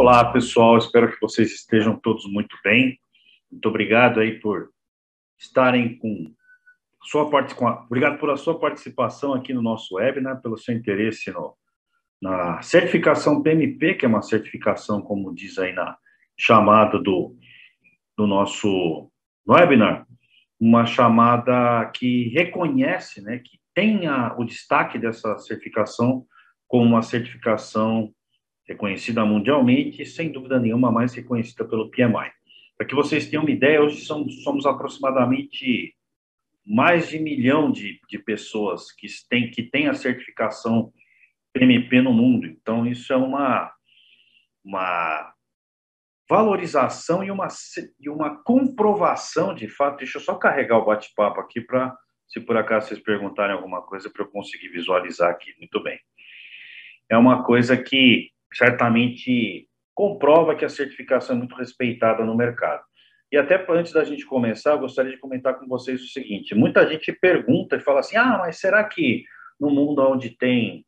Olá, pessoal. Espero que vocês estejam todos muito bem. Muito obrigado aí por estarem com sua. Obrigado por a sua participação aqui no nosso webinar, né? pelo seu interesse no, na certificação PMP, que é uma certificação, como diz aí na chamada do, do nosso webinar, uma chamada que reconhece, né, que tenha o destaque dessa certificação como uma certificação reconhecida mundialmente e, sem dúvida nenhuma, mais reconhecida pelo PMI. Para que vocês tenham uma ideia, hoje somos, aproximadamente mais de um milhão de, de pessoas que têm, que têm a certificação PMP no mundo. Então, isso é uma, uma valorização e uma, e uma comprovação de fato. Deixa eu só carregar o bate-papo aqui para, se por acaso vocês perguntarem alguma coisa, para eu conseguir visualizar aqui. Muito bem. É uma coisa que certamente comprova que a certificação é muito respeitada no mercado. E até antes da gente começar, eu gostaria de comentar com vocês o seguinte: muita gente pergunta e fala assim, ah, mas será que no mundo onde tem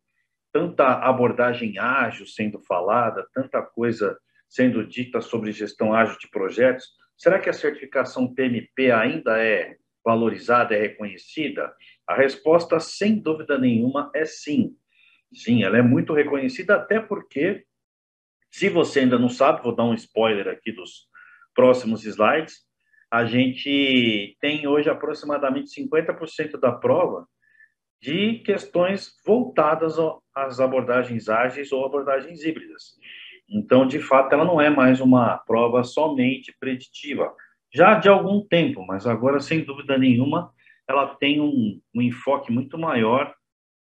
tanta abordagem ágil sendo falada, tanta coisa sendo dita sobre gestão ágil de projetos, será que a certificação PMP ainda é valorizada, é reconhecida? A resposta, sem dúvida nenhuma, é sim. Sim, ela é muito reconhecida, até porque, se você ainda não sabe, vou dar um spoiler aqui dos próximos slides, a gente tem hoje aproximadamente 50% da prova de questões voltadas às abordagens ágeis ou abordagens híbridas. Então, de fato, ela não é mais uma prova somente preditiva, já de algum tempo, mas agora, sem dúvida nenhuma, ela tem um, um enfoque muito maior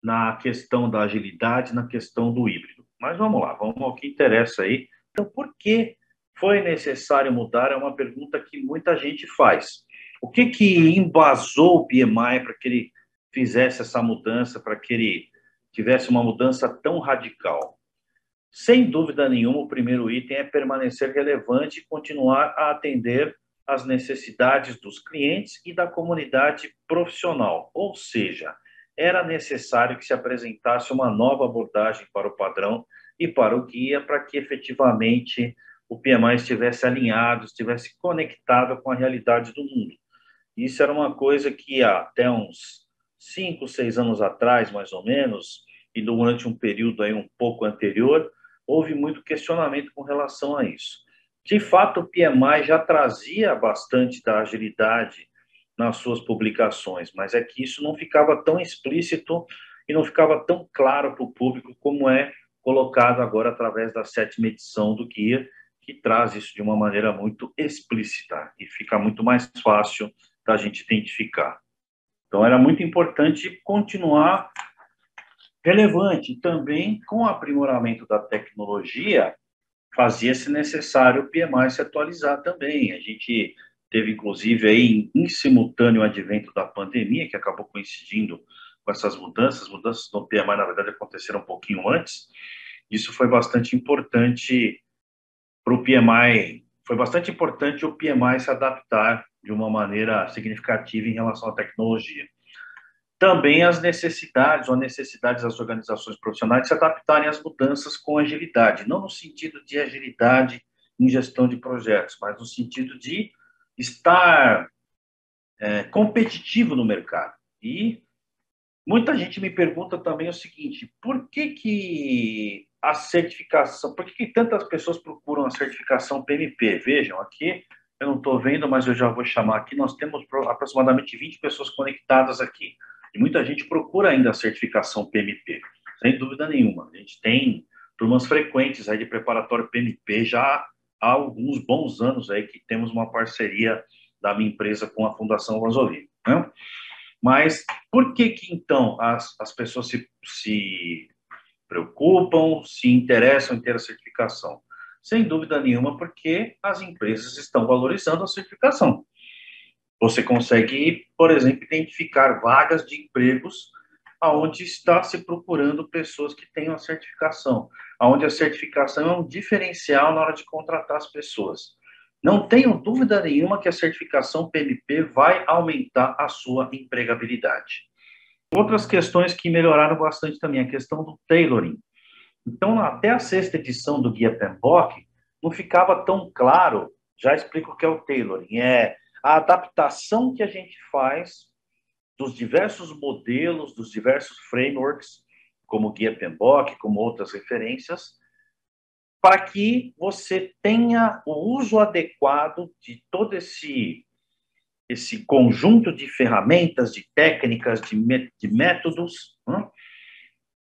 na questão da agilidade, na questão do híbrido. Mas vamos lá, vamos ao que interessa aí. Então, por que foi necessário mudar? É uma pergunta que muita gente faz. O que que embasou o PMI para que ele fizesse essa mudança, para que ele tivesse uma mudança tão radical? Sem dúvida nenhuma, o primeiro item é permanecer relevante e continuar a atender às necessidades dos clientes e da comunidade profissional. Ou seja, era necessário que se apresentasse uma nova abordagem para o padrão e para o guia, para que efetivamente o PMI estivesse alinhado, estivesse conectado com a realidade do mundo. Isso era uma coisa que até uns cinco, seis anos atrás, mais ou menos, e durante um período aí um pouco anterior, houve muito questionamento com relação a isso. De fato, o PMI já trazia bastante da agilidade nas suas publicações, mas é que isso não ficava tão explícito e não ficava tão claro para o público como é colocado agora através da sétima edição do guia, que traz isso de uma maneira muito explícita e fica muito mais fácil da gente identificar. Então, era muito importante continuar relevante também com o aprimoramento da tecnologia, fazia-se necessário o PMI se atualizar também. A gente teve inclusive aí em simultâneo o advento da pandemia, que acabou coincidindo com essas mudanças, as mudanças no PMI, na verdade, aconteceram um pouquinho antes, isso foi bastante importante para o PMI, foi bastante importante o PMI se adaptar de uma maneira significativa em relação à tecnologia. Também as necessidades, ou necessidades das organizações profissionais se adaptarem às mudanças com agilidade, não no sentido de agilidade em gestão de projetos, mas no sentido de estar é, competitivo no mercado. E muita gente me pergunta também o seguinte: por que, que a certificação, por que, que tantas pessoas procuram a certificação PMP? Vejam, aqui eu não estou vendo, mas eu já vou chamar aqui. Nós temos aproximadamente 20 pessoas conectadas aqui. E muita gente procura ainda a certificação PMP, sem dúvida nenhuma. A gente tem turmas frequentes aí de preparatório PMP já há alguns bons anos aí que temos uma parceria da minha empresa com a Fundação Vasolim. Né? Mas por que que então as, as pessoas se, se preocupam, se interessam em ter a certificação? Sem dúvida nenhuma, porque as empresas estão valorizando a certificação. Você consegue, por exemplo, identificar vagas de empregos aonde está se procurando pessoas que tenham a certificação, aonde a certificação é um diferencial na hora de contratar as pessoas. Não tenho dúvida nenhuma que a certificação PMP vai aumentar a sua empregabilidade. Outras questões que melhoraram bastante também, a questão do tailoring. Então, até a sexta edição do Guia PMBOK, não ficava tão claro. Já explico o que é o tailoring. É a adaptação que a gente faz dos diversos modelos, dos diversos frameworks, como Guia PMBOK, como outras referências, para que você tenha o uso adequado de todo esse esse conjunto de ferramentas, de técnicas, de, de métodos, né?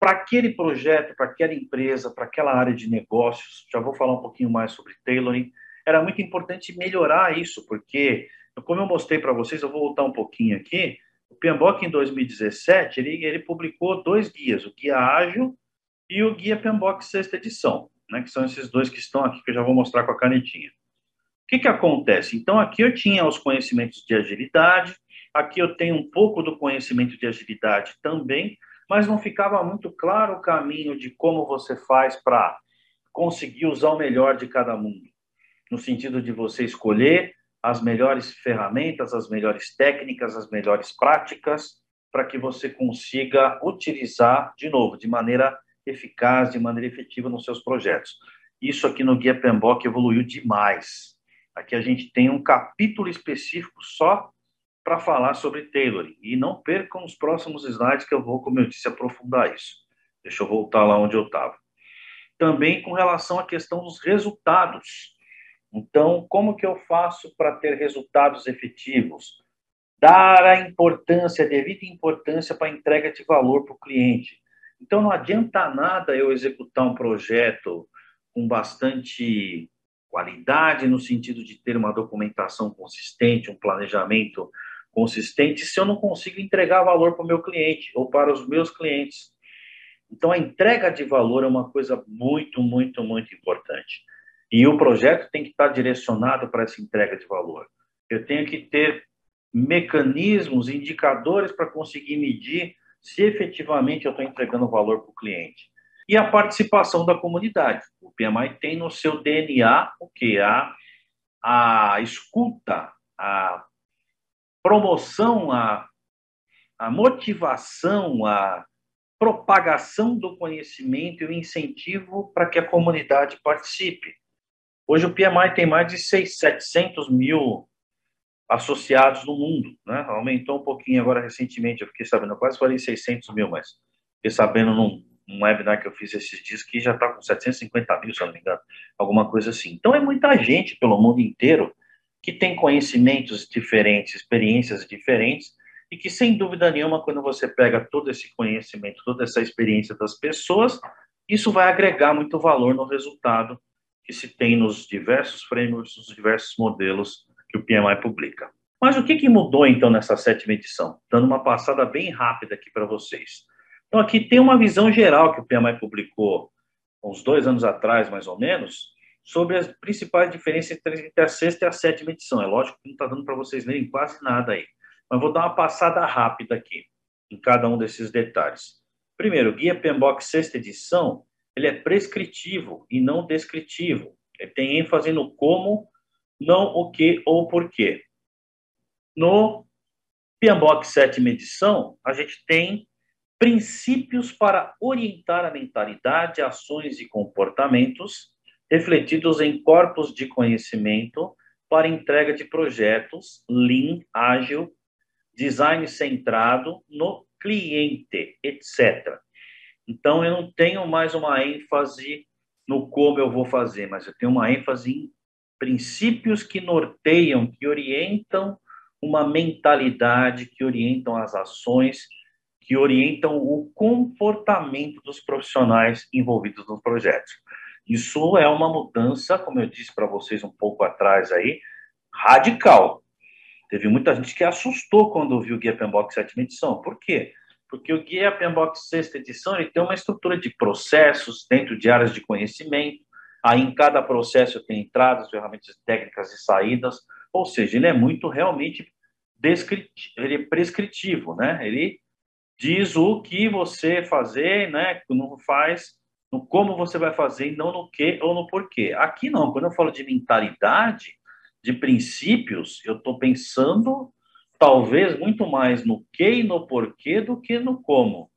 para aquele projeto, para aquela empresa, para aquela área de negócios. Já vou falar um pouquinho mais sobre tailoring. Era muito importante melhorar isso, porque, como eu mostrei para vocês, eu vou voltar um pouquinho aqui. O PMBOK, em 2017, ele, ele publicou dois guias, o Guia Ágil e o Guia PMBOK Sexta Edição né, que são esses dois que estão aqui, que eu já vou mostrar com a canetinha. O que, que acontece? Então, aqui eu tinha os conhecimentos de agilidade, aqui eu tenho um pouco do conhecimento de agilidade também, mas não ficava muito claro o caminho de como você faz para conseguir usar o melhor de cada mundo, no sentido de você escolher as melhores ferramentas, as melhores técnicas, as melhores práticas, para que você consiga utilizar, de novo, de maneira eficaz, de maneira efetiva nos seus projetos. Isso aqui no Guia PMBOK evoluiu demais. Aqui a gente tem um capítulo específico só para falar sobre tailoring. E não percam os próximos slides que eu vou, como eu disse, aprofundar isso. Deixa eu voltar lá onde eu estava. Também com relação à questão dos resultados. Então, como que eu faço para ter resultados efetivos? Dar a importância, a devida importância para a entrega de valor para o cliente. Então, não adianta nada eu executar um projeto com bastante qualidade, no sentido de ter uma documentação consistente, um planejamento consistente, se eu não consigo entregar valor para o meu cliente ou para os meus clientes. Então, a entrega de valor é uma coisa muito, muito, muito importante. E o projeto tem que estar direcionado para essa entrega de valor. Eu tenho que ter mecanismos, indicadores para conseguir medir se efetivamente eu estou entregando valor para o cliente. E a participação da comunidade. O PMI tem no seu DNA o que? A, a escuta, a promoção, a, a motivação, a propagação do conhecimento e o incentivo para que a comunidade participe. Hoje o PMI tem mais de 6, 700 mil associados no mundo, né? Aumentou um pouquinho agora recentemente, eu fiquei sabendo, eu quase falei 600 mil, mas fiquei sabendo num, num webinar que eu fiz esses dias que já está com 750 mil, se não me engano, alguma coisa assim. Então é muita gente pelo mundo inteiro que tem conhecimentos diferentes, experiências diferentes, e que sem dúvida nenhuma, quando você pega todo esse conhecimento, toda essa experiência das pessoas, isso vai agregar muito valor no resultado que se tem nos diversos frameworks, nos diversos modelos que o PMI publica. Mas o que, que mudou então nessa sétima edição? Dando uma passada bem rápida aqui para vocês. Então, aqui tem uma visão geral que o PMI publicou uns dois anos atrás, mais ou menos, sobre as principais diferenças entre a sexta e a sétima edição. É lógico que não está dando para vocês lerem quase nada aí, mas vou dar uma passada rápida aqui em cada um desses detalhes. Primeiro, o Guia PMBOK sexta edição, ele é prescritivo e não descritivo. Ele tem ênfase no como não o que ou porquê. No PMBOK sétima edição, a gente tem princípios para orientar a mentalidade, ações e comportamentos refletidos em corpos de conhecimento para entrega de projetos lean, ágil, design centrado no cliente, etc. Então, eu não tenho mais uma ênfase no como eu vou fazer, mas eu tenho uma ênfase em princípios que norteiam, que orientam uma mentalidade, que orientam as ações, que orientam o comportamento dos profissionais envolvidos nos projetos. Isso é uma mudança, como eu disse para vocês um pouco atrás aí, radical. Teve muita gente que assustou quando viu o Guia PMBOK sétima edição. Por quê? Porque o Guia PMBOK sexta edição ele tem uma estrutura de processos dentro de áreas de conhecimento, Aí em cada processo tem entradas, ferramentas técnicas e saídas, ou seja, ele é muito realmente ele é prescritivo, né? Ele diz o que você fazer, né? Não faz, no como você vai fazer, e não no que ou no porquê. Aqui não, quando eu falo de mentalidade, de princípios, eu estou pensando talvez muito mais no que e no porquê do que no como.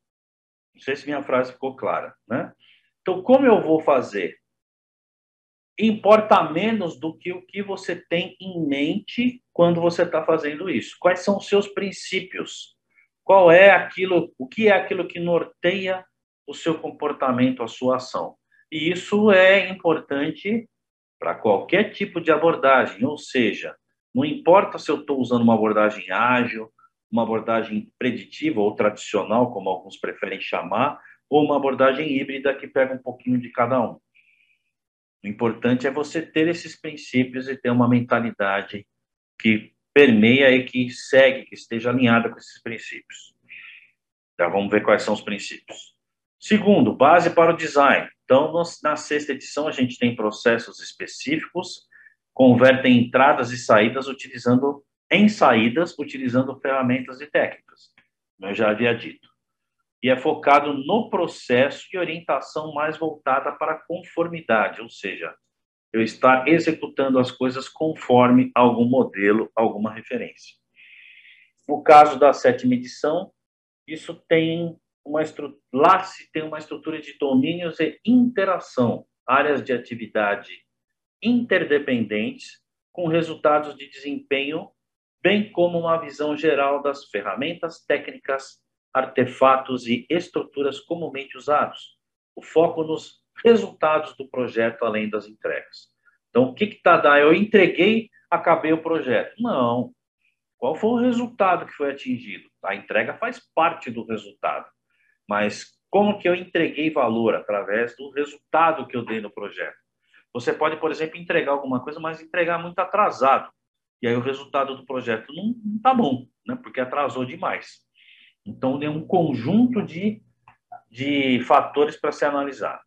Não sei se minha frase ficou clara, né? Então, como eu vou fazer? importa menos do que o que você tem em mente quando você está fazendo isso. Quais são os seus princípios? Qual é aquilo, o que é aquilo que norteia o seu comportamento, a sua ação? E isso é importante para qualquer tipo de abordagem, ou seja, não importa se eu estou usando uma abordagem ágil, uma abordagem preditiva ou tradicional, como alguns preferem chamar, ou uma abordagem híbrida que pega um pouquinho de cada um. O importante é você ter esses princípios e ter uma mentalidade que permeia e que segue, que esteja alinhada com esses princípios. Já vamos ver quais são os princípios. Segundo, base para o design. Então, na sexta edição, a gente tem processos específicos, convertem entradas e saídas utilizando em saídas, utilizando ferramentas e técnicas. Como eu já havia dito e é focado no processo e orientação mais voltada para conformidade, ou seja, eu estar executando as coisas conforme algum modelo, alguma referência. No caso da sétima edição, isso tem uma estrutura, lá se tem uma estrutura de domínios e interação, áreas de atividade interdependentes com resultados de desempenho, bem como uma visão geral das ferramentas técnicas artefatos e estruturas comumente usados. O foco nos resultados do projeto além das entregas. Então, o que está dando? Eu entreguei, acabei o projeto. Não. Qual foi o resultado que foi atingido? A entrega faz parte do resultado. Mas como que eu entreguei valor através do resultado que eu dei no projeto? Você pode, por exemplo, entregar alguma coisa, mas entregar muito atrasado. E aí o resultado do projeto não está bom, né? porque atrasou demais. Então, tem um conjunto de, de fatores para ser analisado.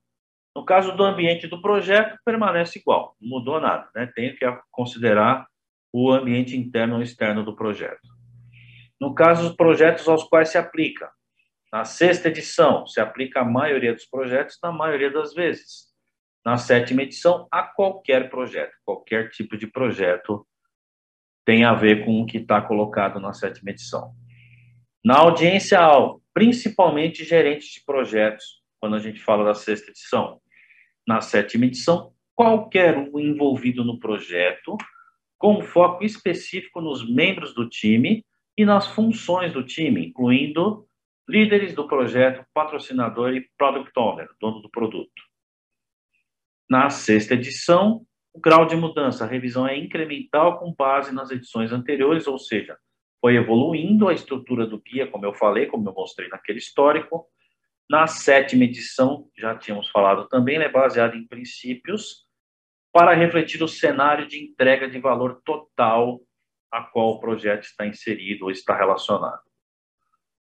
No caso do ambiente do projeto, permanece igual, não mudou nada. Né? Tenho que considerar o ambiente interno ou externo do projeto. No caso dos projetos aos quais se aplica, na sexta edição, se aplica a maioria dos projetos, na maioria das vezes. Na sétima edição, a qualquer projeto, qualquer tipo de projeto tem a ver com o que está colocado na sétima edição. Na audiência-alvo, principalmente gerentes de projetos, quando a gente fala da sexta edição. Na sétima edição, qualquer um envolvido no projeto, com foco específico nos membros do time e nas funções do time, incluindo líderes do projeto, patrocinador e product owner, dono do produto. Na sexta edição, o grau de mudança, a revisão é incremental com base nas edições anteriores, ou seja, foi evoluindo a estrutura do guia, como eu falei, como eu mostrei naquele histórico. Na sétima edição, já tínhamos falado também, é baseado em princípios para refletir o cenário de entrega de valor total a qual o projeto está inserido ou está relacionado.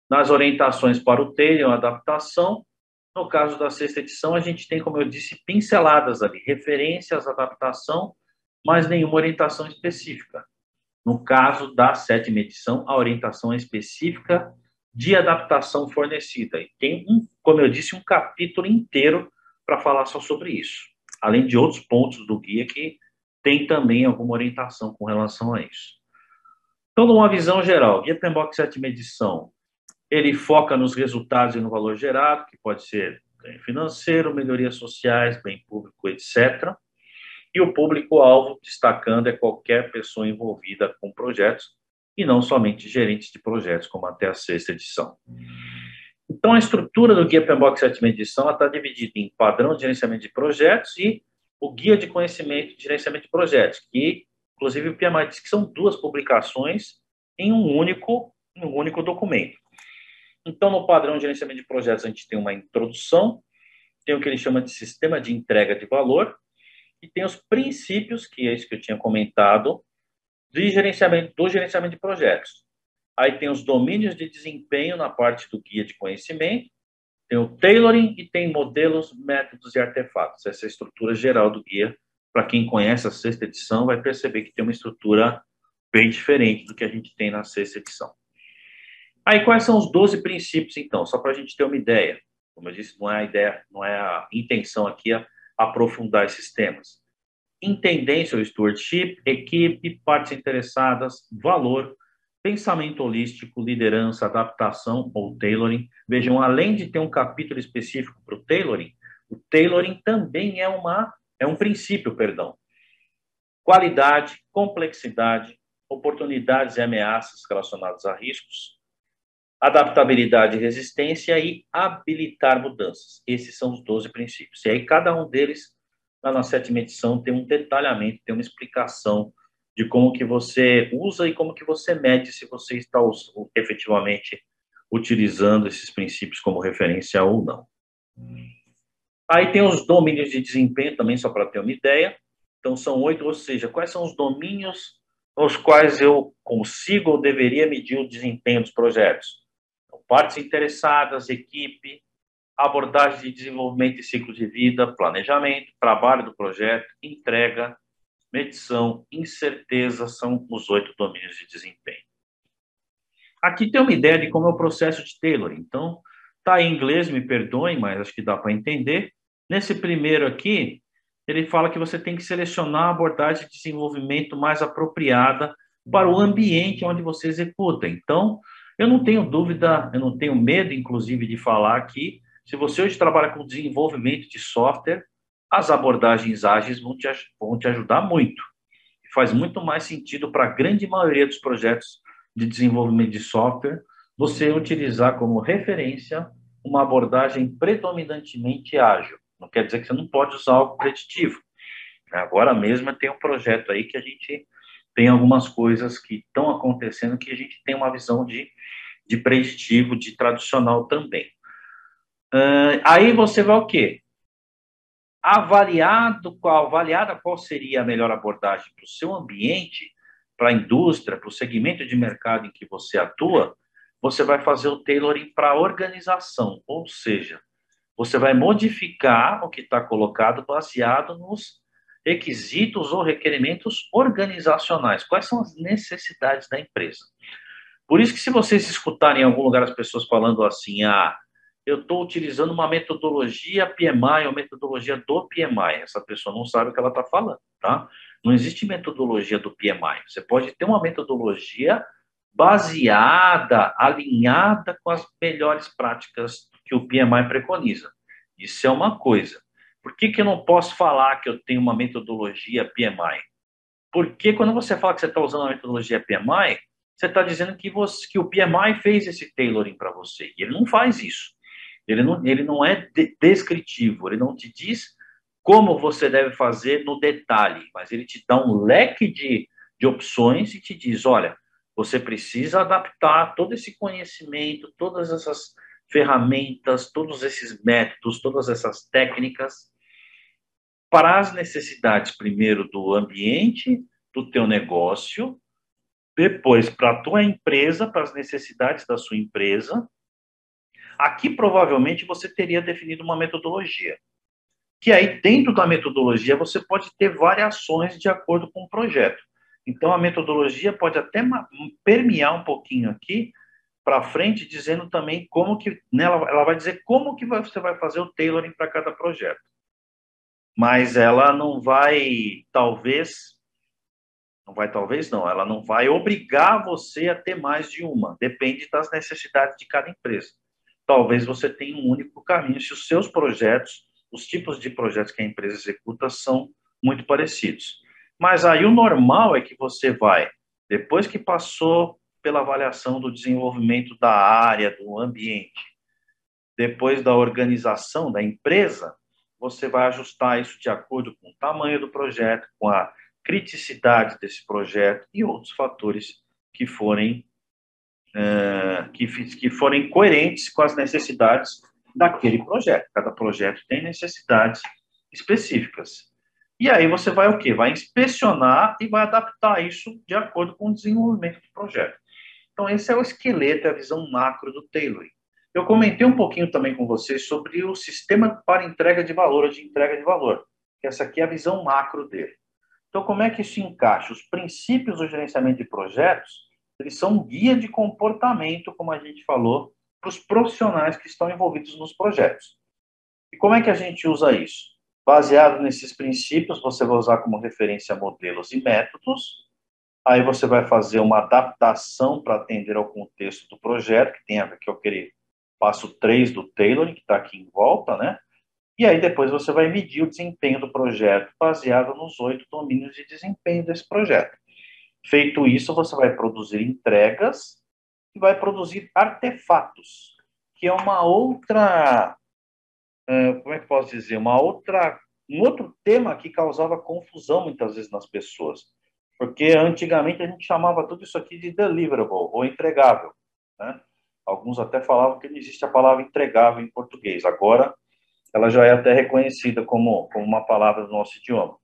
Nas orientações para o Taylor, adaptação, no caso da sexta edição, a gente tem, como eu disse, pinceladas ali, referências adaptação, mas nenhuma orientação específica. No caso da sétima edição, a orientação é específica de adaptação fornecida. E tem, um, como eu disse, um capítulo inteiro para falar só sobre isso. Além de outros pontos do guia que tem também alguma orientação com relação a isso. Então, numa visão geral, Guia PMBOK sétima edição, ele foca nos resultados e no valor gerado, que pode ser ganho financeiro, melhorias sociais, bem público, etc. E o público-alvo, destacando, é qualquer pessoa envolvida com projetos e não somente gerentes de projetos, como até a sexta edição. Então, a estrutura do Guia PMBOK sétima edição está dividida em padrão de gerenciamento de projetos e o Guia de Conhecimento de Gerenciamento de Projetos, que, inclusive, o PMI diz que são duas publicações em um único, em um único documento. Então, no padrão de gerenciamento de projetos, a gente tem uma introdução, tem o que ele chama de sistema de entrega de valor, e tem os princípios, que é isso que eu tinha comentado, de gerenciamento, do gerenciamento de projetos. Aí tem os domínios de desempenho na parte do guia de conhecimento, tem o tailoring e tem modelos, métodos e artefatos. Essa é a estrutura geral do guia. Para quem conhece a sexta edição, vai perceber que tem uma estrutura bem diferente do que a gente tem na sexta edição. Aí, quais são os 12 princípios, então? Só para a gente ter uma ideia. Como eu disse, não é a ideia, não é a intenção aqui a aprofundar esses temas. Intendência ou stewardship, equipe, partes interessadas, valor, pensamento holístico, liderança, adaptação ou tailoring. Vejam, além de ter um capítulo específico para o tailoring, o tailoring também é uma é um princípio, perdão. Qualidade, complexidade, oportunidades e ameaças relacionadas a riscos, adaptabilidade e resistência e habilitar mudanças. Esses são os 12 princípios. E aí cada um deles, lá na sétima edição, tem um detalhamento, tem uma explicação de como que você usa e como que você mede se você está efetivamente utilizando esses princípios como referência ou não. Aí tem os domínios de desempenho também, só para ter uma ideia. Então, são oito, ou seja, quais são os domínios aos quais eu consigo ou deveria medir o desempenho dos projetos? Partes interessadas, equipe, abordagem de desenvolvimento e ciclo de vida, planejamento, trabalho do projeto, entrega, medição, incerteza, são os oito domínios de desempenho. Aqui tem uma ideia de como é o processo de Taylor. Então, tá em inglês, me perdoem, mas acho que dá para entender. Nesse primeiro aqui, ele fala que você tem que selecionar a abordagem de desenvolvimento mais apropriada para o ambiente onde você executa. Então, eu não tenho dúvida, eu não tenho medo, inclusive, de falar aqui, se você hoje trabalha com desenvolvimento de software, as abordagens ágeis vão te, vão te ajudar muito. Faz muito mais sentido para a grande maioria dos projetos de desenvolvimento de software você utilizar como referência uma abordagem predominantemente ágil. Não quer dizer que você não pode usar algo preditivo. Agora mesmo tem um projeto aí que a gente tem algumas coisas que estão acontecendo que a gente tem uma visão de, de preditivo, de tradicional também. Uh, aí você vai o quê? Avaliado qual, avaliada qual seria a melhor abordagem para o seu ambiente, para a indústria, para o segmento de mercado em que você atua, você vai fazer o tailoring para a organização, ou seja, você vai modificar o que está colocado baseado nos requisitos ou requerimentos organizacionais. Quais são as necessidades da empresa? Por isso que se vocês escutarem em algum lugar as pessoas falando assim, ah, eu estou utilizando uma metodologia PMI ou metodologia do PMI, essa pessoa não sabe o que ela está falando, tá? Não existe metodologia do PMI. Você pode ter uma metodologia baseada, alinhada com as melhores práticas que o PMI preconiza. Isso é uma coisa. Por que, que eu não posso falar que eu tenho uma metodologia PMI? Porque quando você fala que você está usando a metodologia PMI, você está dizendo que, você, que o PMI fez esse tailoring para você. E ele não faz isso. Ele não, ele não é de, descritivo, ele não te diz como você deve fazer no detalhe, mas ele te dá um leque de, de opções e te diz: olha, você precisa adaptar todo esse conhecimento, todas essas ferramentas, todos esses métodos, todas essas técnicas para as necessidades primeiro do ambiente, do teu negócio, depois para a tua empresa, para as necessidades da sua empresa. Aqui provavelmente você teria definido uma metodologia que aí dentro da metodologia você pode ter variações de acordo com o projeto. Então a metodologia pode até permear um pouquinho aqui para frente, dizendo também como que né, ela vai dizer como que você vai fazer o tailoring para cada projeto. Mas ela não vai talvez não vai talvez não, ela não vai obrigar você a ter mais de uma, depende das necessidades de cada empresa. Talvez você tenha um único caminho se os seus projetos os tipos de projetos que a empresa executa são muito parecidos. Mas aí o normal é que você vai, depois que passou pela avaliação do desenvolvimento da área, do ambiente, depois da organização da empresa, você vai ajustar isso de acordo com o tamanho do projeto, com a criticidade desse projeto e outros fatores que forem, uh, que, que forem coerentes com as necessidades daquele projeto. Cada projeto tem necessidades específicas. E aí você vai o quê? Vai inspecionar e vai adaptar isso de acordo com o desenvolvimento do projeto. Então, esse é o esqueleto, a visão macro do tailoring. Eu comentei um pouquinho também com vocês sobre o sistema para entrega de valor, de entrega de valor, essa aqui é a visão macro dele. Então, como é que isso encaixa? Os princípios do gerenciamento de projetos, eles são um guia de comportamento, como a gente falou, para os profissionais que estão envolvidos nos projetos. E como é que a gente usa isso? Baseado nesses princípios, você vai usar como referência modelos e métodos. Aí você vai fazer uma adaptação para atender ao contexto do projeto, que tem com aquele passo 3 do tailoring, que está aqui em volta, né? E aí depois você vai medir o desempenho do projeto baseado nos oito domínios de desempenho desse projeto. Feito isso, você vai produzir entregas e vai produzir artefatos, que é uma outra, é, como é que posso dizer, uma outra, um outro tema que causava confusão muitas vezes nas pessoas, porque antigamente a gente chamava tudo isso aqui de deliverable ou entregável, né? Alguns até falavam que não existe a palavra entregável em português. Agora, ela já é até reconhecida como, como uma palavra do nosso idioma.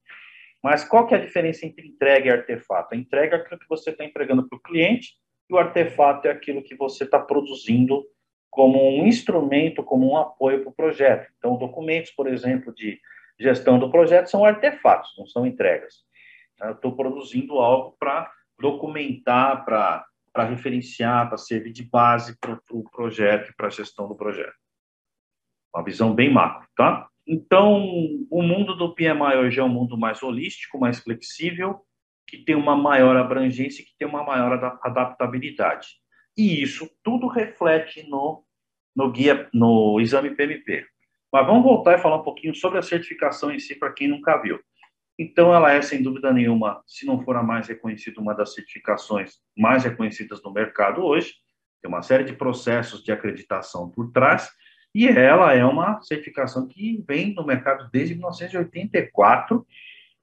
Mas qual que é a diferença entre entrega e artefato? A entrega é aquilo que você está entregando para o cliente e o artefato é aquilo que você está produzindo como um instrumento, como um apoio para o projeto. Então, documentos, por exemplo, de gestão do projeto são artefatos, não são entregas. Estou produzindo algo para documentar, para referenciar, para servir de base para o pro projeto para a gestão do projeto. Uma visão bem macro, tá? Então, o mundo do PMI hoje é um mundo mais holístico, mais flexível, que tem uma maior abrangência, que tem uma maior adaptabilidade. E isso tudo reflete no, no guia, no exame PMP. Mas vamos voltar e falar um pouquinho sobre a certificação em si, para quem nunca viu. Então, ela é, sem dúvida nenhuma, se não for a mais reconhecida, uma das certificações mais reconhecidas no mercado hoje. Tem uma série de processos de acreditação por trás, e ela é uma certificação que vem no mercado desde 1984,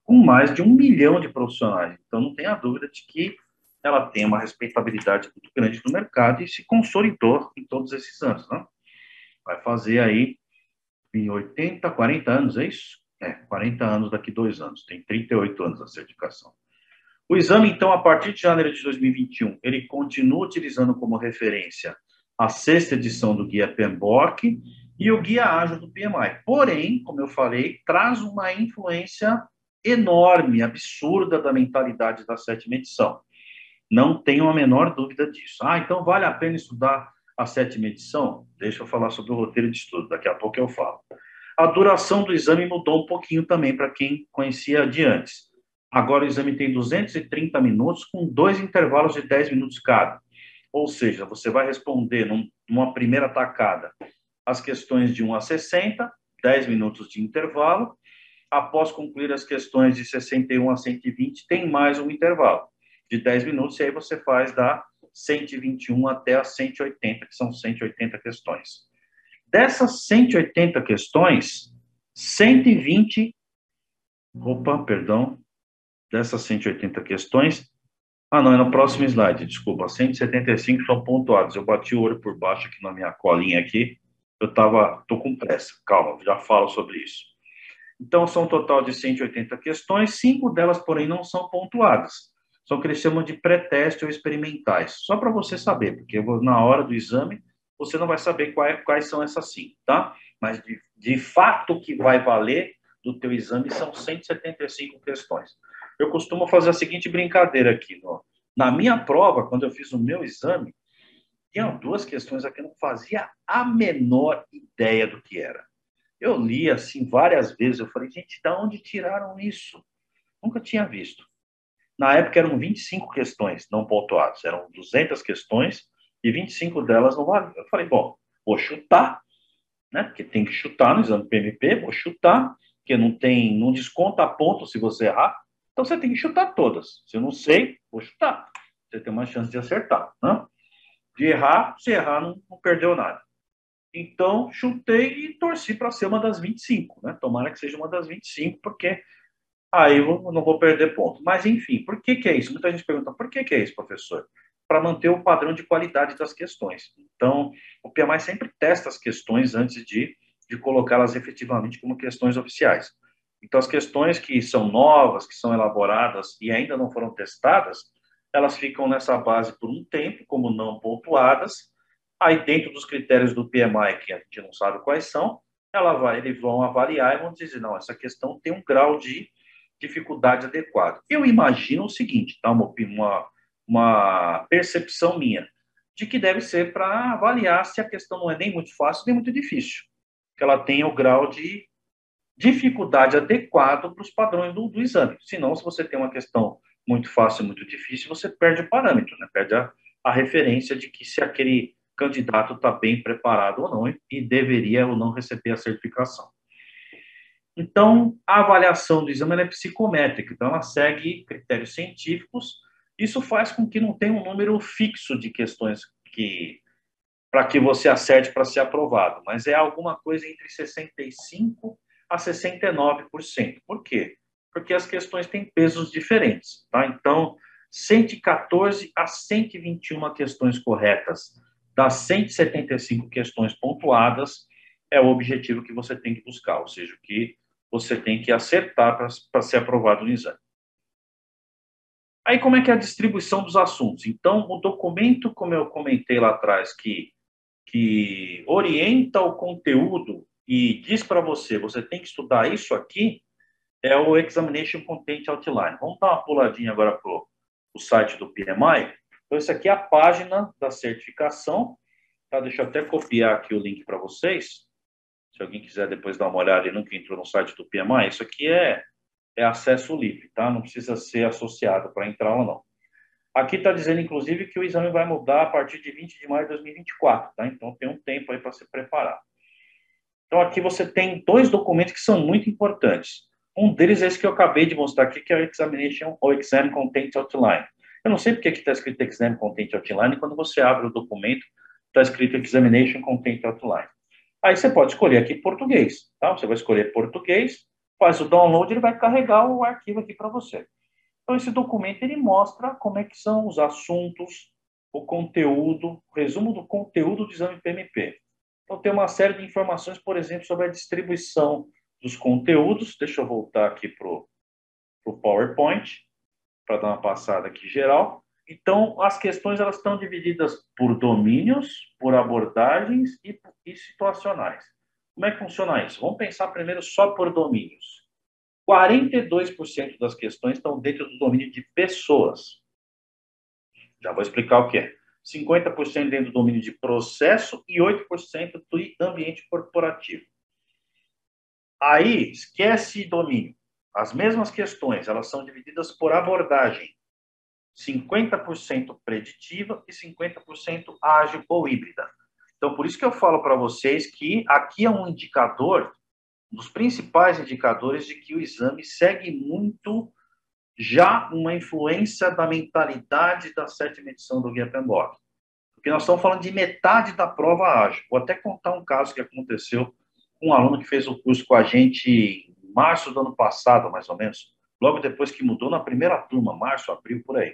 com mais de um milhão de profissionais. Então, não tenha dúvida de que ela tem uma respeitabilidade muito grande no mercado e se consolidou em todos esses anos. Né? Vai fazer aí em 80, 40 anos, é isso? É, 40 anos daqui dois anos, tem 38 anos a certificação. O exame, então, a partir de janeiro de 2021, ele continua utilizando como referência a sexta edição do Guia PMBOK e o Guia Ágil do PMI. Porém, como eu falei, traz uma influência enorme, absurda da mentalidade da sétima edição. Não tenho a menor dúvida disso. Ah, então vale a pena estudar a sétima edição? Deixa eu falar sobre o roteiro de estudo, daqui a pouco eu falo. A duração do exame mudou um pouquinho também para quem conhecia de antes. Agora o exame tem 230 minutos, com dois intervalos de 10 minutos cada. Ou seja, você vai responder num, numa primeira tacada as questões de 1 a 60, 10 minutos de intervalo. Após concluir as questões de 61 a 120, tem mais um intervalo de 10 minutos, e aí você faz da 121 até a 180, que são 180 questões. Dessas 180 questões, 120. Opa, perdão. Dessas 180 questões, ah, não, é no próximo slide, desculpa. 175 são pontuados. Eu bati o olho por baixo aqui na minha colinha aqui. Eu tava, tô com pressa. Calma, já falo sobre isso. Então, são um total de 180 questões, cinco delas, porém, não são pontuadas. São o que eles chamam de pré-teste ou experimentais. Só para você saber, porque na hora do exame, você não vai saber quais, quais são essas cinco, tá? Mas, de, de fato, o que vai valer do teu exame são 175 questões. Eu costumo fazer a seguinte brincadeira aqui. No, na minha prova, quando eu fiz o meu exame, tinha duas questões aqui que eu não fazia a menor ideia do que era. Eu li assim várias vezes, eu falei, gente, de onde tiraram isso? Nunca tinha visto. Na época eram 25 questões não pontuadas, eram 200 questões e 25 delas não valiam. Eu falei, bom, vou chutar, né? Porque tem que chutar no exame PMP, vou chutar, porque não tem, não desconta ponto se você errar. Então você tem que chutar todas. Se eu não sei, vou chutar. Você tem uma chance de acertar. Né? De errar, se errar, não, não perdeu nada. Então, chutei e torci para ser uma das 25. Né? Tomara que seja uma das 25, porque aí eu não vou perder ponto. Mas, enfim, por que, que é isso? Muita gente pergunta, por que, que é isso, professor? Para manter o padrão de qualidade das questões. Então, o PMI sempre testa as questões antes de, de colocá-las efetivamente como questões oficiais. Então, as questões que são novas, que são elaboradas e ainda não foram testadas, elas ficam nessa base por um tempo, como não pontuadas. Aí, dentro dos critérios do PMI, que a gente não sabe quais são, ela vai, eles vão avaliar e vão dizer, não, essa questão tem um grau de dificuldade adequado. Eu imagino o seguinte, tá? uma, uma, uma percepção minha, de que deve ser para avaliar se a questão não é nem muito fácil nem muito difícil, que ela tenha o grau de dificuldade adequado para os padrões do, do, exame. Senão, se você tem uma questão muito fácil e muito difícil, você perde o parâmetro, né? perde a, a referência de que se aquele candidato está bem preparado ou não e deveria ou não receber a certificação. Então, a avaliação do exame é psicométrica, então ela segue critérios científicos. Isso faz com que não tenha um número fixo de questões que para que você acerte para ser aprovado, mas é alguma coisa entre 65 a 69%. Por quê? Porque as questões têm pesos diferentes, tá? Então, 114 a 121 questões corretas das 175 questões pontuadas é o objetivo que você tem que buscar, ou seja, o que você tem que acertar para ser aprovado no exame. Aí, como é que é a distribuição dos assuntos? Então, o documento, como eu comentei lá atrás, que, que orienta o conteúdo e diz para você, você tem que estudar isso aqui, é o Examination Content Outline. Vamos dar uma puladinha agora para o site do PMI. Então, essa aqui é a página da certificação. Tá? Deixa eu até copiar aqui o link para vocês. Se alguém quiser depois dar uma olhada e nunca entrou no site do PMI, isso aqui é, é acesso livre, tá? Não precisa ser associado para entrar ou não. Aqui está dizendo, inclusive, que o exame vai mudar a partir de 20 de maio de 2024, tá? Então tem um tempo aí para se preparar. Então aqui você tem dois documentos que são muito importantes. Um deles é esse que eu acabei de mostrar aqui, que é o Examination ou Exam Content Outline. Eu não sei porque que está escrito Exam Content Outline, quando você abre o documento, está escrito Examination Content Outline. Aí você pode escolher aqui português, tá? Você vai escolher português, faz o download, ele vai carregar o arquivo aqui para você. Então, esse documento, ele mostra como é que são os assuntos, o conteúdo, o resumo do conteúdo do exame PMP. Então, tem uma série de informações, por exemplo, sobre a distribuição dos conteúdos. Deixa eu voltar aqui para o PowerPoint, para dar uma passada aqui geral. Então, as questões elas estão divididas por domínios, por abordagens e, e situacionais. Como é que funciona isso? Vamos pensar primeiro só por domínios. 42% das questões estão dentro do domínio de pessoas. Já vou explicar o que é. 50% dentro do domínio de processo e 8% do ambiente corporativo. Aí, esquece domínio. As mesmas questões, elas são divididas por abordagem. 50% preditiva e 50% ágil ou híbrida. Então, por isso que eu falo para vocês que aqui é um indicador, um dos principais indicadores de que o exame segue muito já uma influência da mentalidade da sétima edição do Guia Pembok. Porque nós estamos falando de metade da prova ágil. Vou até contar um caso que aconteceu com um aluno que fez o curso com a gente em março do ano passado, mais ou menos, logo depois que mudou na primeira turma, março, abril, por aí.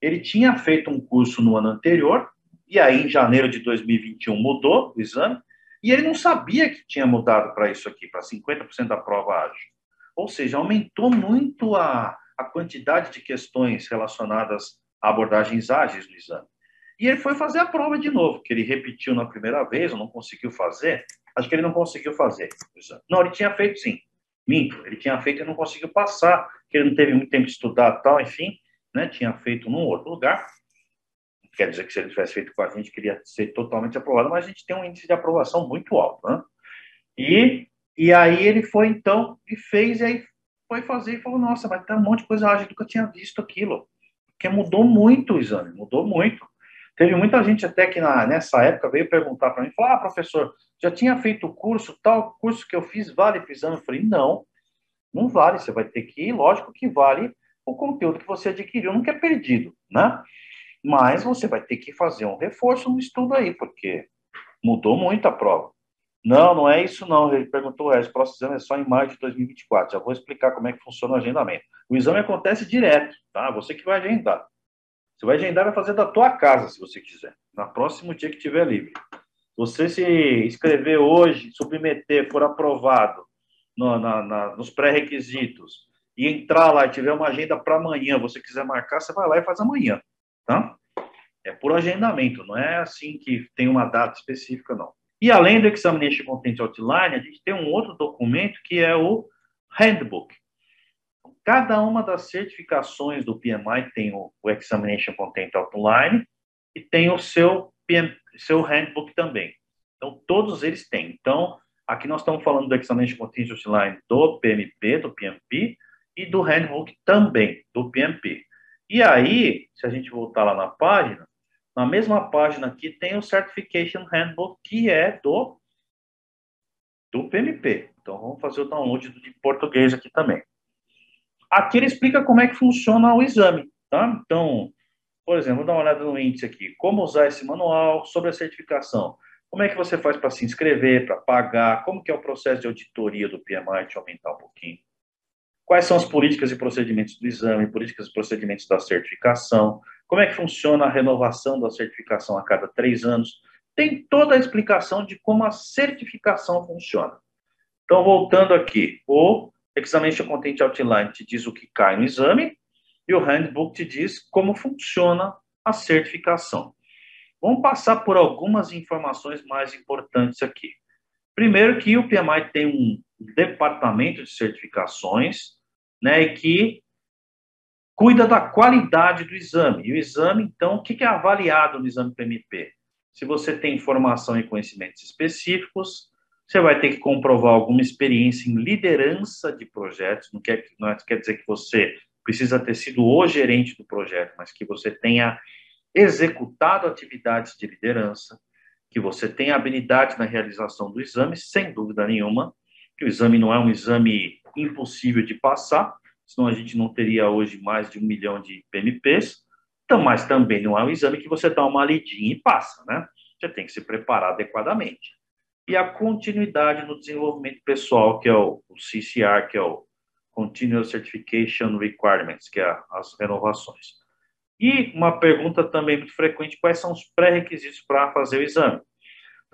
Ele tinha feito um curso no ano anterior, e aí em janeiro de 2021 mudou o exame, e ele não sabia que tinha mudado para isso aqui, para 50% da prova ágil. Ou seja, aumentou muito a, a quantidade de questões relacionadas a abordagens ágeis no exame. E ele foi fazer a prova de novo, que ele repetiu na primeira vez, ou não conseguiu fazer. Acho que ele não conseguiu fazer. Não, ele tinha feito sim. Minto, ele tinha feito e não conseguiu passar, porque ele não teve muito tempo de estudar tal, enfim, né? Tinha feito num outro lugar. Quer dizer que se ele tivesse feito com a gente, queria ser totalmente aprovado, mas a gente tem um índice de aprovação muito alto, né? E, e aí ele foi então e fez, e aí foi fazer e falou: Nossa, mas tem um monte de coisa ágil, nunca tinha visto aquilo. Porque mudou muito o exame, mudou muito. Teve muita gente até que na, nessa época veio perguntar para mim, falou, ah, professor, já tinha feito o curso, tal curso que eu fiz vale para o exame? Eu falei, não, não vale, você vai ter que ir, lógico que vale o conteúdo que você adquiriu, nunca é perdido, né? Mas você vai ter que fazer um reforço no estudo aí, porque mudou muito a prova. Não, não é isso não. Ele perguntou, é, esse próximo exame é só em maio de 2024. Já vou explicar como é que funciona o agendamento. O exame acontece direto, tá? Você que vai agendar. Você vai agendar, vai fazer da tua casa, se você quiser, na próximo dia que tiver livre. Você se inscrever hoje, submeter, for aprovado no, na, na, nos pré-requisitos e entrar lá e tiver uma agenda para amanhã, você quiser marcar, você vai lá e faz amanhã, tá? É por agendamento, não é assim que tem uma data específica, não. E além do Examination Content Outline, a gente tem um outro documento que é o Handbook. Cada uma das certificações do PMI tem o, o Examination Content Outline e tem o seu, PM, seu handbook também. Então, todos eles têm. Então, aqui nós estamos falando do Examination Content Outline do PMP, do PMP, e do handbook também, do PMP. E aí, se a gente voltar lá na página, na mesma página aqui tem o Certification Handbook, que é do, do PMP. Então, vamos fazer o download de português aqui também. Aqui ele explica como é que funciona o exame, tá? Então, por exemplo, vou dar uma olhada no índice aqui. Como usar esse manual sobre a certificação. Como é que você faz para se inscrever, para pagar? Como que é o processo de auditoria do PMI? Deixa eu aumentar um pouquinho. Quais são as políticas e procedimentos do exame, políticas e procedimentos da certificação? Como é que funciona a renovação da certificação a cada três anos? Tem toda a explicação de como a certificação funciona. Então, voltando aqui, o Examination Content Outline te diz o que cai no exame e o Handbook te diz como funciona a certificação. Vamos passar por algumas informações mais importantes aqui. Primeiro que o PMI tem um departamento de certificações, né, que cuida da qualidade do exame. E o exame, então, o que é avaliado no exame PMP? Se você tem informação e conhecimentos específicos, você vai ter que comprovar alguma experiência em liderança de projetos, não quer, não quer dizer que você precisa ter sido o gerente do projeto, mas que você tenha executado atividades de liderança, que você tenha habilidade na realização do exame, sem dúvida nenhuma, que o exame não é um exame impossível de passar, senão a gente não teria hoje mais de um milhão de PMPs, então, mas também não é um exame que você dá uma lidinha e passa, né? Você tem que se preparar adequadamente e a continuidade no desenvolvimento pessoal, que é o, CCR, que é o Continuous Certification Requirements, que é as renovações. E uma pergunta também muito frequente, quais são os pré-requisitos para fazer o exame?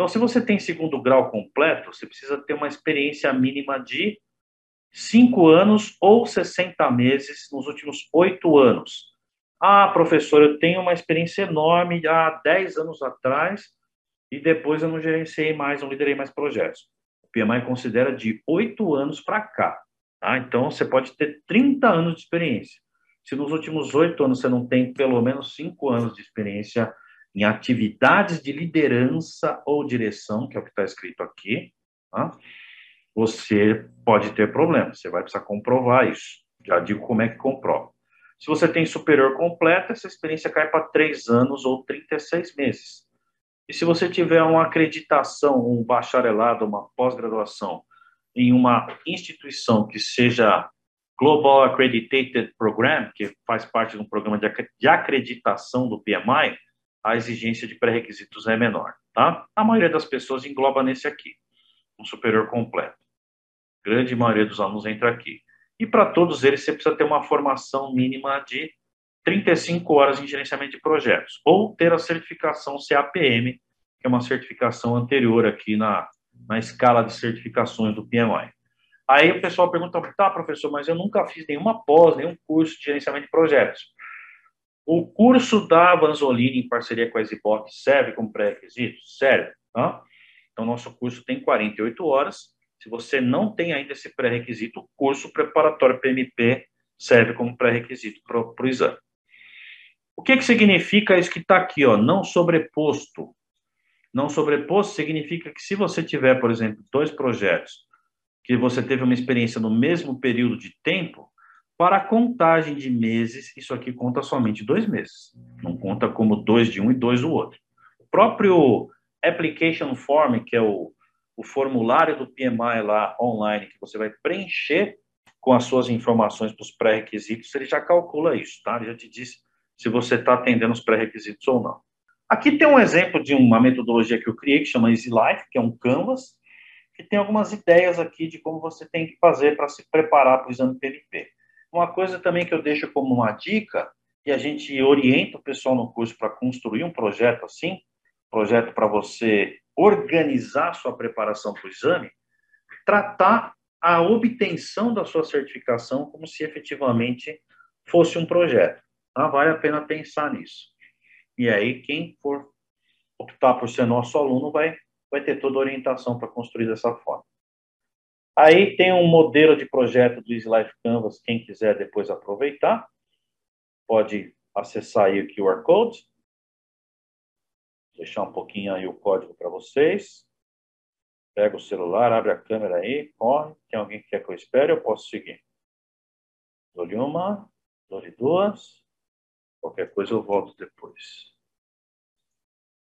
Então, se você tem segundo grau completo, você precisa ter uma experiência mínima de 5 anos ou 60 meses nos últimos 8 anos. Ah, professor, eu tenho uma experiência enorme há 10 anos atrás, e depois eu não gerenciei mais, não liderei mais projetos. O PMI considera de oito anos para cá. Tá? Então, você pode ter 30 anos de experiência. Se nos últimos oito anos você não tem pelo menos cinco anos de experiência em atividades de liderança ou direção, que é o que está escrito aqui, tá? você pode ter problema. Você vai precisar comprovar isso. Já digo como é que comprova. Se você tem superior completo, essa experiência cai para três anos ou 36 meses. E se você tiver uma acreditação, um bacharelado, uma pós-graduação em uma instituição que seja Global Accredited Program, que faz parte de um programa de acreditação do PMI, a exigência de pré-requisitos é menor, tá? A maioria das pessoas engloba nesse aqui, um superior completo. Grande maioria dos alunos entra aqui. E para todos eles, você precisa ter uma formação mínima de 35 horas em gerenciamento de projetos, ou ter a certificação CAPM, que é uma certificação anterior aqui na, na escala de certificações do PMI. Aí o pessoal pergunta, tá, professor, mas eu nunca fiz nenhuma pós, nenhum curso de gerenciamento de projetos. O curso da Vanzolini, em parceria com a Exiboc, serve como pré-requisito? Serve. Tá? Então, nosso curso tem 48 horas. Se você não tem ainda esse pré-requisito, o curso preparatório PMP serve como pré-requisito para o exame. O que, que significa isso que está aqui, ó, não sobreposto? Não sobreposto significa que se você tiver, por exemplo, dois projetos que você teve uma experiência no mesmo período de tempo, para a contagem de meses, isso aqui conta somente dois meses. Não conta como dois de um e dois do outro. O próprio application form, que é o, o formulário do PMI lá online, que você vai preencher com as suas informações para os pré-requisitos, ele já calcula isso, tá? Ele já te disse se você está atendendo os pré-requisitos ou não. Aqui tem um exemplo de uma metodologia que eu criei, que chama Easy Life, que é um canvas, que tem algumas ideias aqui de como você tem que fazer para se preparar para o exame PNP. Uma coisa também que eu deixo como uma dica, e a gente orienta o pessoal no curso para construir um projeto assim, projeto para você organizar sua preparação para o exame, tratar a obtenção da sua certificação como se efetivamente fosse um projeto. Ah, vale a pena pensar nisso. E aí, quem for optar por ser nosso aluno vai, vai ter toda a orientação para construir dessa forma. Aí tem um modelo de projeto do Easy Life Canvas, quem quiser depois aproveitar, pode acessar aí o QR Code. Deixar um pouquinho aí o código para vocês. Pega o celular, abre a câmera aí, corre. Tem alguém que quer que eu espere? Eu posso seguir. Dou-lhe uma, dou-lhe duas. Qualquer coisa eu volto depois.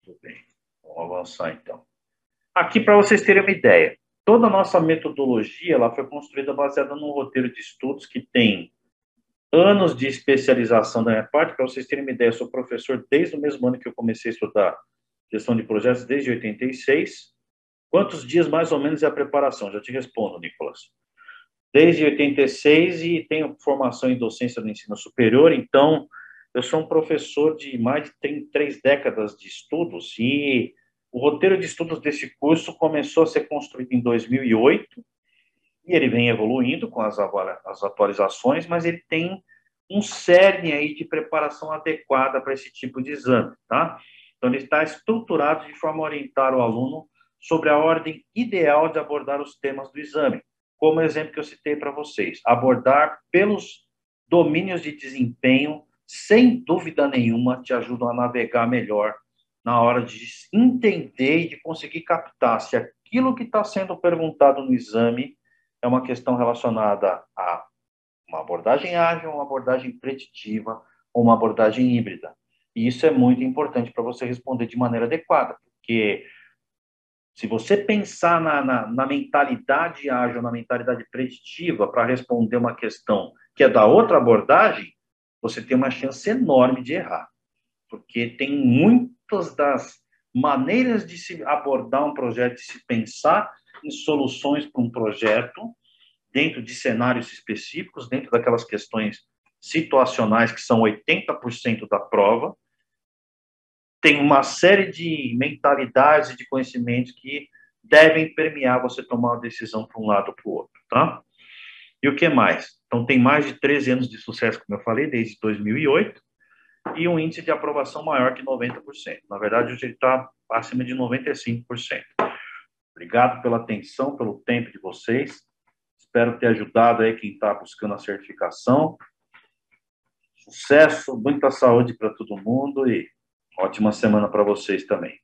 Tudo bem. Vamos avançar então. Aqui para vocês terem uma ideia. Toda a nossa metodologia ela foi construída baseada num roteiro de estudos que tem anos de especialização da minha parte. Para vocês terem uma ideia, eu sou professor desde o mesmo ano que eu comecei a estudar gestão de projetos, desde 86. Quantos dias mais ou menos é a preparação? Já te respondo, Nicolas. Desde 86 e tenho formação em docência do ensino superior, então eu sou um professor de mais de três décadas de estudos e o roteiro de estudos desse curso começou a ser construído em 2008 e ele vem evoluindo com as, as atualizações, mas ele tem um cerne aí de preparação adequada para esse tipo de exame, tá? Então, ele está estruturado de forma a orientar o aluno sobre a ordem ideal de abordar os temas do exame. Como o exemplo que eu citei para vocês, abordar pelos domínios de desempenho, sem dúvida nenhuma, te ajudam a navegar melhor na hora de entender e de conseguir captar se aquilo que está sendo perguntado no exame é uma questão relacionada a uma abordagem ágil, uma abordagem preditiva ou uma abordagem híbrida. E isso é muito importante para você responder de maneira adequada, porque se você pensar na, na, na mentalidade ágil, na mentalidade preditiva para responder uma questão que é da outra abordagem, você tem uma chance enorme de errar, porque tem muitas das maneiras de se abordar um projeto, de se pensar em soluções para um projeto, dentro de cenários específicos, dentro daquelas questões situacionais que são 80% da prova, tem uma série de mentalidades e de conhecimentos que devem permear você tomar uma decisão para um lado ou para o outro, tá? E o que mais? Então, tem mais de 13 anos de sucesso, como eu falei, desde 2008, e um índice de aprovação maior que 90%. Na verdade, hoje ele está acima de 95%. Obrigado pela atenção, pelo tempo de vocês. Espero ter ajudado aí quem está buscando a certificação. Sucesso, muita saúde para todo mundo e ótima semana para vocês também.